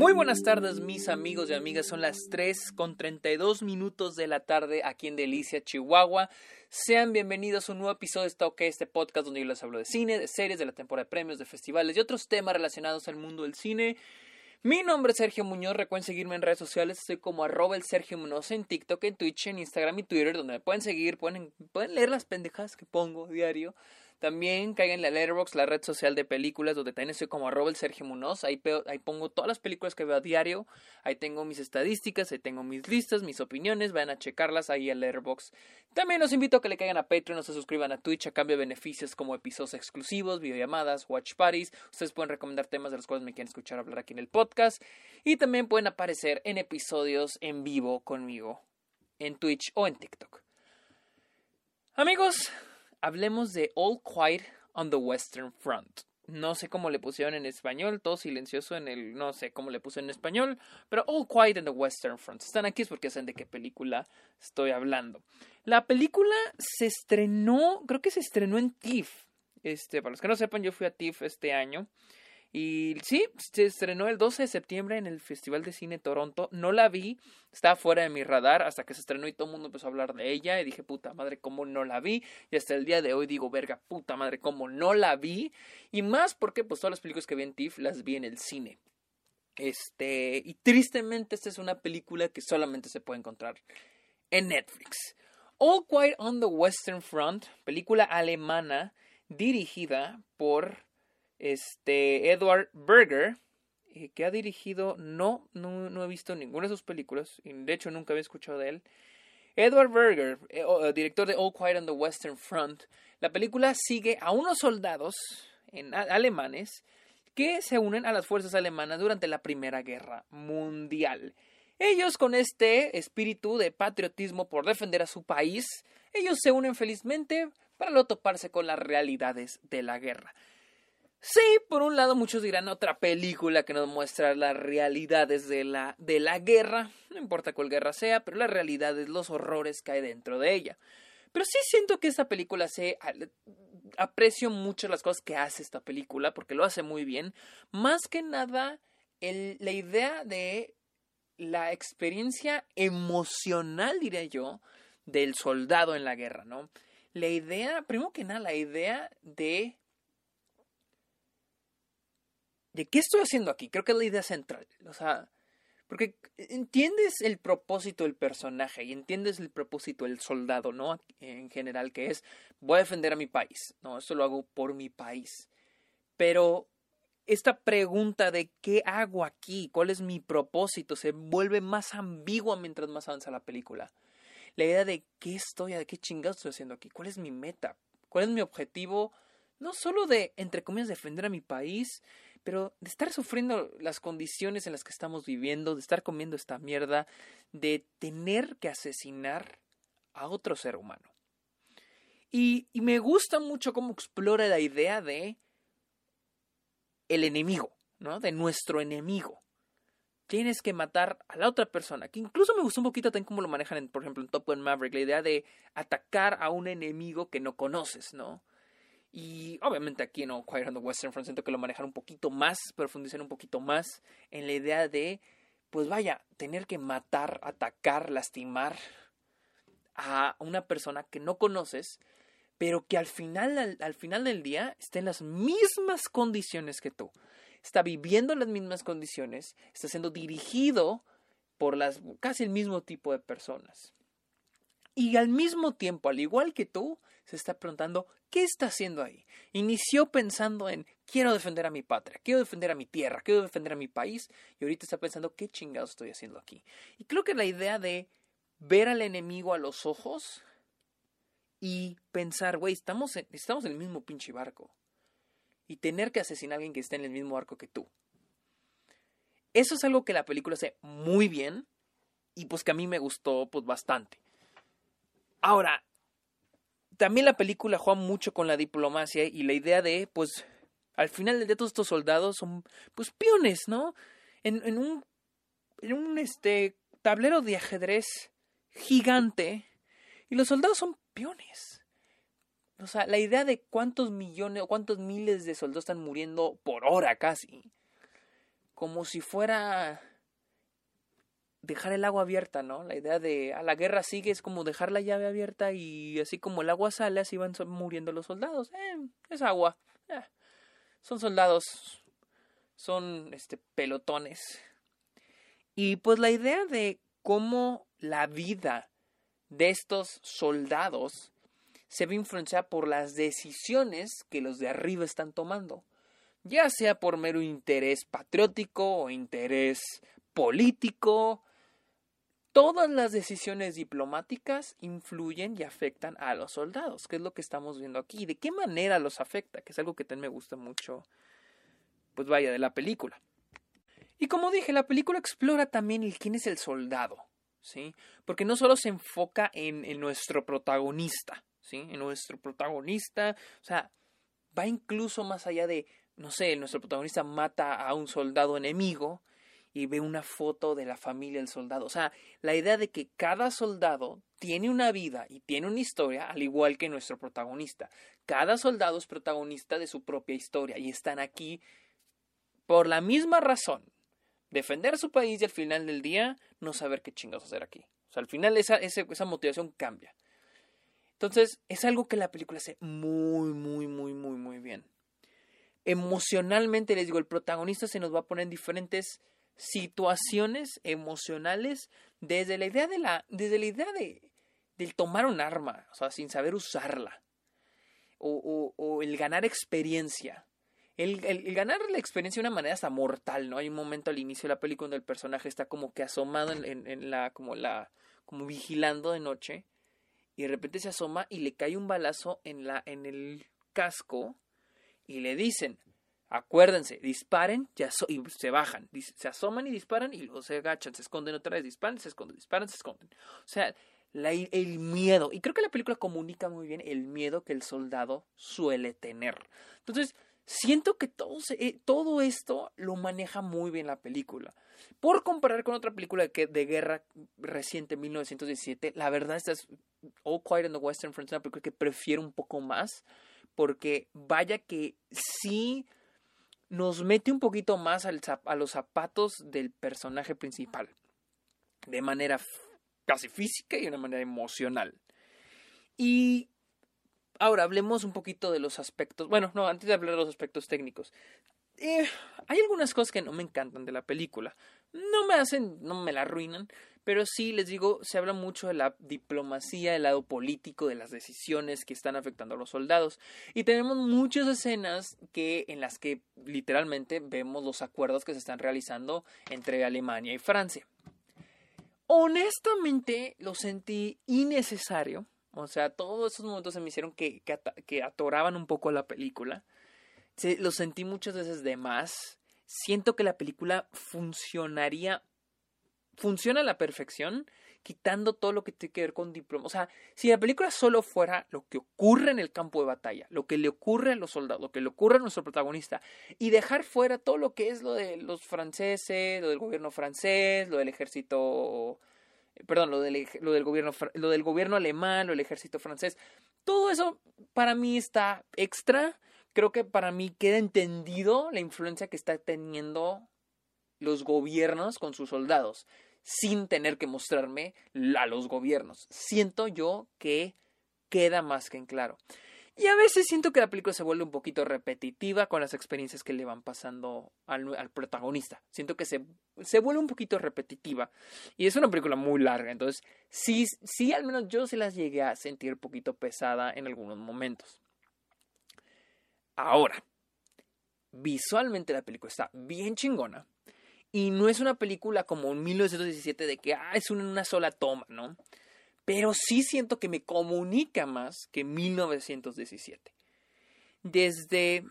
Muy buenas tardes mis amigos y amigas, son las 3 con 32 minutos de la tarde aquí en Delicia, Chihuahua. Sean bienvenidos a un nuevo episodio de Stock, este podcast donde yo les hablo de cine, de series, de la temporada de premios, de festivales y otros temas relacionados al mundo del cine. Mi nombre es Sergio Muñoz, recuerden seguirme en redes sociales, estoy como arroba el Sergio Muñoz en TikTok, en Twitch, en Instagram y Twitter, donde me pueden seguir, pueden, pueden leer las pendejas que pongo diario. También caigan en la Letterboxd, la red social de películas, donde también estoy como arroba el Sergio Munoz. Ahí, ahí pongo todas las películas que veo a diario. Ahí tengo mis estadísticas, ahí tengo mis listas, mis opiniones. Vayan a checarlas ahí en Letterboxd. También los invito a que le caigan a Patreon o se suscriban a Twitch a cambio de beneficios como episodios exclusivos, videollamadas, watch parties. Ustedes pueden recomendar temas de los cuales me quieren escuchar hablar aquí en el podcast. Y también pueden aparecer en episodios en vivo conmigo en Twitch o en TikTok. Amigos, hablemos de All Quiet on the Western Front. No sé cómo le pusieron en español, todo silencioso en el. No sé cómo le puse en español, pero All Quiet on the Western Front. Están aquí es porque saben de qué película estoy hablando. La película se estrenó, creo que se estrenó en TIFF. Este, para los que no sepan, yo fui a TIFF este año. Y sí, se estrenó el 12 de septiembre en el Festival de Cine Toronto. No la vi, estaba fuera de mi radar hasta que se estrenó y todo el mundo empezó a hablar de ella. Y dije, puta madre, ¿cómo no la vi? Y hasta el día de hoy digo, verga, puta madre, ¿cómo no la vi? Y más porque pues todas las películas que vi en TIFF las vi en el cine. Este, y tristemente esta es una película que solamente se puede encontrar en Netflix. All Quiet on the Western Front, película alemana dirigida por este, Edward Berger, eh, que ha dirigido, no, no, he visto ninguna de sus películas, y de hecho nunca había escuchado de él. Edward Berger, eh, director de All Quiet on the Western Front, la película sigue a unos soldados alemanes que se unen a las fuerzas alemanas durante la Primera Guerra Mundial. Ellos con este espíritu de patriotismo por defender a su país, ellos se unen felizmente para no toparse con las realidades de la guerra. Sí, por un lado muchos dirán otra película que nos muestra las realidades de la, de la guerra, no importa cuál guerra sea, pero la realidad es los horrores que hay dentro de ella. Pero sí siento que esta película se aprecio mucho las cosas que hace esta película porque lo hace muy bien. Más que nada la idea de la experiencia emocional, diría yo, del soldado en la guerra, ¿no? La idea, primero que nada, la idea de de qué estoy haciendo aquí. Creo que es la idea central. O sea, porque entiendes el propósito del personaje y entiendes el propósito del soldado, ¿no? En general, que es, voy a defender a mi país, ¿no? Esto lo hago por mi país. Pero esta pregunta de qué hago aquí, cuál es mi propósito, se vuelve más ambigua mientras más avanza la película. La idea de qué estoy, de qué chingados estoy haciendo aquí, cuál es mi meta, cuál es mi objetivo, no solo de, entre comillas, defender a mi país, pero de estar sufriendo las condiciones en las que estamos viviendo, de estar comiendo esta mierda, de tener que asesinar a otro ser humano. Y, me gusta mucho cómo explora la idea de el enemigo, ¿no? De nuestro enemigo. Tienes que matar a la otra persona. Que incluso me gustó un poquito también cómo lo manejan, por ejemplo, en Top Gun Maverick, la idea de atacar a un enemigo que no conoces, ¿no? Y obviamente aquí en Quiet on the Western Front siento que lo manejan un poquito más, profundizan un poquito más en la idea de, pues vaya, tener que matar, atacar, lastimar a una persona que no conoces, pero que al final, al, final del día está en las mismas condiciones que tú. Está viviendo en las mismas condiciones, está siendo dirigido por las casi el mismo tipo de personas. Y al mismo tiempo, al igual que tú, se está preguntando ¿qué está haciendo ahí? Inició pensando en quiero defender a mi patria, quiero defender a mi tierra, quiero defender a mi país y ahorita está pensando qué chingados estoy haciendo aquí. Y creo que la idea de ver al enemigo a los ojos y pensar, güey, estamos en, estamos en el mismo pinche barco. Y tener que asesinar a alguien que esté en el mismo barco que tú. Eso es algo que la película hace muy bien y pues que a mí me gustó pues bastante. Ahora, también la película juega mucho con la diplomacia y la idea de, pues, al final día todos estos soldados son, pues, peones, ¿no? En, en un, en un, este, tablero de ajedrez gigante y los soldados son peones. O sea, la idea de cuántos millones o cuántos miles de soldados están muriendo por hora casi. como si fuera dejar el agua abierta, ¿no? La idea de a la guerra sigue es como dejar la llave abierta y así como el agua sale, así van muriendo los soldados. Eh, es agua. Eh, son soldados. Son este pelotones. Y pues la idea de cómo la vida de estos soldados se ve influenciada por las decisiones que los de arriba están tomando, ya sea por mero interés patriótico o interés político. Todas las decisiones diplomáticas influyen y afectan a los soldados, que es lo que estamos viendo aquí. ¿De qué manera los afecta? Que es algo que también me gusta mucho, pues vaya, de la película. Y como dije, la película explora también el quién es el soldado, ¿sí? Porque no solo se enfoca en, en nuestro protagonista, ¿sí? En nuestro protagonista, o sea, va incluso más allá de, no sé, nuestro protagonista mata a un soldado enemigo y ve una foto de la familia del soldado. O sea, la idea de que cada soldado tiene una vida y tiene una historia, al igual que nuestro protagonista. Cada soldado es protagonista de su propia historia y están aquí por la misma razón. Defender su país y al final del día no saber qué chingados hacer aquí. O sea, al final esa, esa motivación cambia. Entonces, es algo que la película hace muy, muy, muy, muy, muy bien. Emocionalmente, les digo, el protagonista se nos va a poner en diferentes situaciones emocionales desde la idea de la, desde la idea de, del tomar un arma, o sea, sin saber usarla, o, o, el ganar experiencia. El, el, ganar la experiencia de una manera hasta mortal, ¿no? Hay un momento al inicio de la película donde el personaje está como que asomado en, en, en la, como la, como vigilando de noche y de repente se asoma y le cae un balazo en, la, en el casco y le dicen, acuérdense, disparen y se bajan, se asoman y disparan y luego se agachan, se esconden otra vez, disparan, se esconden, disparan, se esconden. O sea, el miedo, y creo que la película comunica muy bien el miedo que el soldado suele tener. Entonces, siento que todo, eh, todo esto lo maneja muy bien la película. Por comparar con otra película de, de guerra reciente, 1917, la verdad esta es All Quiet on the Western Front, una película que prefiero un poco más, porque vaya que sí nos mete un poquito más a los zapatos del personaje principal, de manera casi física y de una manera emocional. Y ahora hablemos un poquito de los aspectos, bueno, no, antes de hablar de los aspectos técnicos. Eh, hay algunas cosas que no me encantan de la película. No me hacen, no me la arruinan, pero sí les digo, se habla mucho de la diplomacia, del lado político, de las decisiones que están afectando a los soldados. Y tenemos muchas escenas que, en las que literalmente vemos los acuerdos que se están realizando entre Alemania y Francia. Honestamente lo sentí innecesario. O sea, todos esos momentos se me hicieron que, que, atoraban un poco la película. Se, lo sentí muchas veces de más. Siento que la película funcionaría funciona a la perfección, quitando todo lo que tiene que ver con diploma. O sea, si la película solo fuera lo que ocurre en el campo de batalla, lo que le ocurre a los soldados, lo que le ocurre a nuestro protagonista, y dejar fuera todo lo que es lo de los franceses, lo del gobierno francés, lo del ejército, perdón, lo del, lo del gobierno, lo del gobierno alemán, lo del ejército francés, todo eso para mí está extra. Creo que para mí queda entendido la influencia que está teniendo los gobiernos con sus soldados sin tener que mostrarme a los gobiernos. Siento yo que queda más que en claro. Y a veces siento que la película se vuelve un poquito repetitiva con las experiencias que le van pasando al, protagonista. Siento que se, se, vuelve un poquito repetitiva. Y es una película muy larga. Entonces, sí, sí, al menos yo se las llegué a sentir un poquito pesada en algunos momentos. Ahora, visualmente la película está bien chingona. Y no es una película como en 1917 de que ah, es una, sola toma, ¿no? Pero sí siento que me comunica más que 1917. Desde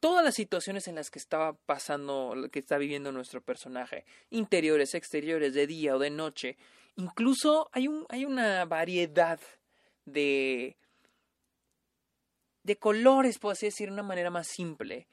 todas las situaciones en las que estaba pasando, que está viviendo nuestro personaje, interiores, exteriores, de día o de noche, incluso hay, un, hay una variedad de, de colores, por así decir, de una manera más simple,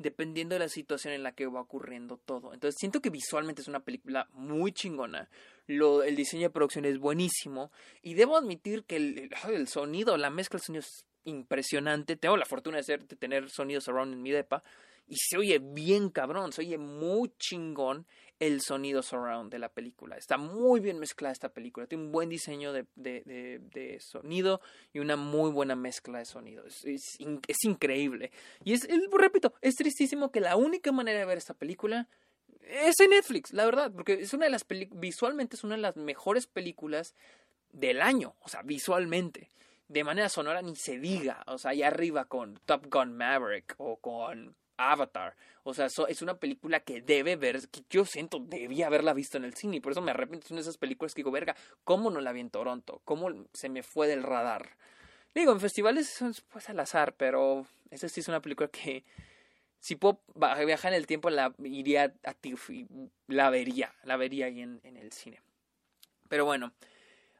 dependiendo de la situación en la que va ocurriendo todo. Entonces siento que visualmente es una película muy chingona. Lo, el diseño de producción es buenísimo. Y debo admitir que el, el, sonido, la mezcla de sonidos es impresionante. Tengo la fortuna de, ser, de tener sonidos surround en mi depa. Y se oye bien cabrón, se oye muy chingón el sonido surround de la película. Está muy bien mezclada esta película. Tiene un buen diseño de, de, sonido y una muy buena mezcla de sonido. Es, increíble. Y es, repito, es tristísimo que la única manera de ver esta película es en Netflix, la verdad, porque es una de las visualmente es una de las mejores películas del año, o sea, visualmente de manera sonora ni se diga. O sea, allá arriba con Top Gun Maverick o con Avatar. O sea, es una película que debe ver, que yo siento, debía haberla visto en el cine. Y por eso me arrepiento. Son esas películas que digo, verga, ¿cómo no la vi en Toronto? ¿Cómo se me fue del radar? Digo, en festivales es pues al azar, pero esa sí es una película que si puedo viajar en el tiempo, la iría a la vería, la vería ahí en el cine. Pero bueno,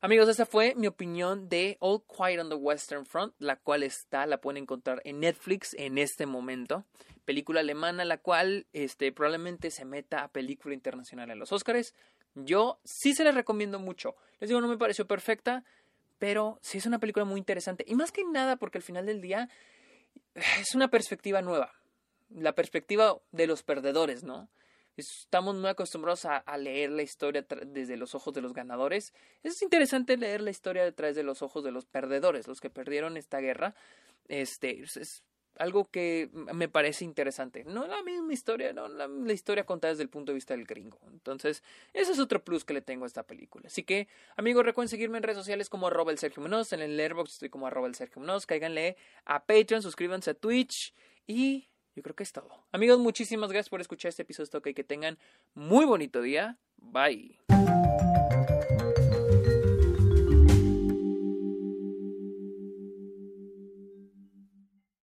Amigos, esa fue mi opinión de All Quiet on the Western Front, la cual está, la pueden encontrar en Netflix en este momento. Película alemana, la cual este, probablemente se meta a película internacional en los Oscars. Yo sí se la recomiendo mucho. Les digo, no me pareció perfecta, pero sí es una película muy interesante. Y más que nada porque al final del día es una perspectiva nueva. La perspectiva de los perdedores, ¿no? Estamos muy acostumbrados a, leer la historia desde los ojos de los ganadores. Es interesante leer la historia detrás de los ojos de los perdedores, los que perdieron esta guerra. Este es algo que me parece interesante. No la misma historia, no la, historia contada desde el punto de vista del gringo. Entonces, ese es otro plus que le tengo a esta película. Así que, amigos, recuerden seguirme en redes sociales como arroba el Sergio Munoz, en el Airbox estoy como arroba el Sergio Munoz, cáiganle a Patreon, suscríbanse a Twitch y creo que es todo. Amigos, muchísimas gracias por escuchar este episodio. y que tengan muy bonito día. Bye.